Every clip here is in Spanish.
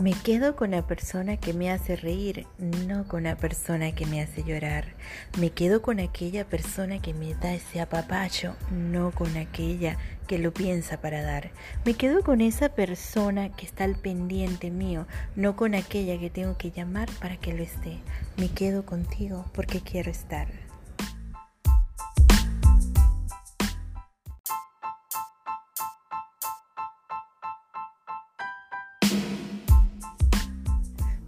Me quedo con la persona que me hace reír, no con la persona que me hace llorar. Me quedo con aquella persona que me da ese apapacho, no con aquella que lo piensa para dar. Me quedo con esa persona que está al pendiente mío, no con aquella que tengo que llamar para que lo esté. Me quedo contigo porque quiero estar.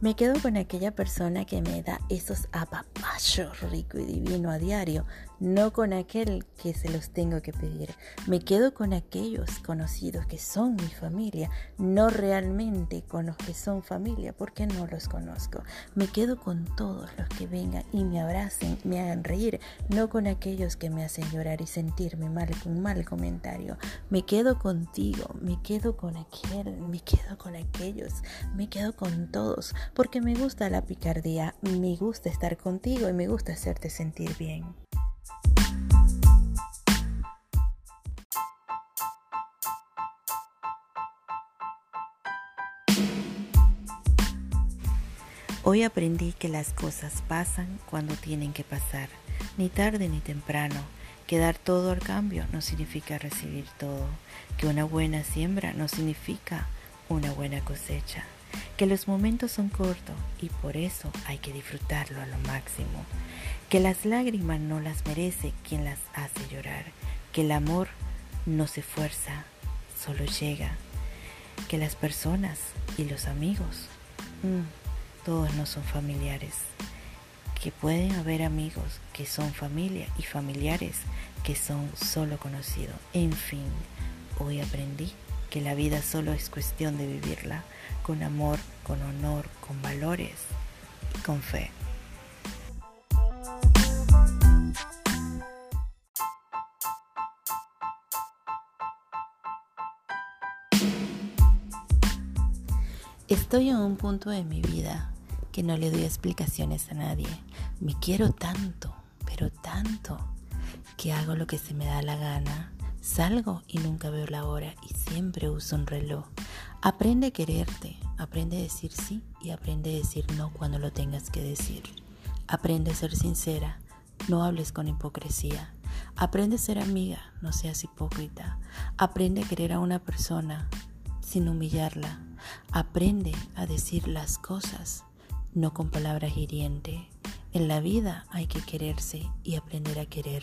Me quedo con aquella persona que me da esos apapachos rico y divino a diario, no con aquel que se los tengo que pedir. Me quedo con aquellos conocidos que son mi familia, no realmente con los que son familia, porque no los conozco. Me quedo con todos los que vengan y me abracen, me hagan reír, no con aquellos que me hacen llorar y sentirme mal con un mal comentario. Me quedo contigo, me quedo con aquel, me quedo con aquellos, me quedo con todos porque me gusta la picardía, me gusta estar contigo y me gusta hacerte sentir bien. Hoy aprendí que las cosas pasan cuando tienen que pasar, ni tarde ni temprano. Que dar todo al cambio no significa recibir todo. Que una buena siembra no significa una buena cosecha que los momentos son cortos y por eso hay que disfrutarlo a lo máximo, que las lágrimas no las merece quien las hace llorar, que el amor no se fuerza, solo llega, que las personas y los amigos, mm, todos no son familiares, que pueden haber amigos que son familia y familiares que son solo conocidos. En fin, hoy aprendí que la vida solo es cuestión de vivirla con amor, con honor, con valores y con fe. Estoy en un punto de mi vida que no le doy explicaciones a nadie. Me quiero tanto, pero tanto, que hago lo que se me da la gana Salgo y nunca veo la hora y siempre uso un reloj. Aprende a quererte, aprende a decir sí y aprende a decir no cuando lo tengas que decir. Aprende a ser sincera, no hables con hipocresía. Aprende a ser amiga, no seas hipócrita. Aprende a querer a una persona sin humillarla. Aprende a decir las cosas, no con palabras hirientes. En la vida hay que quererse y aprender a querer.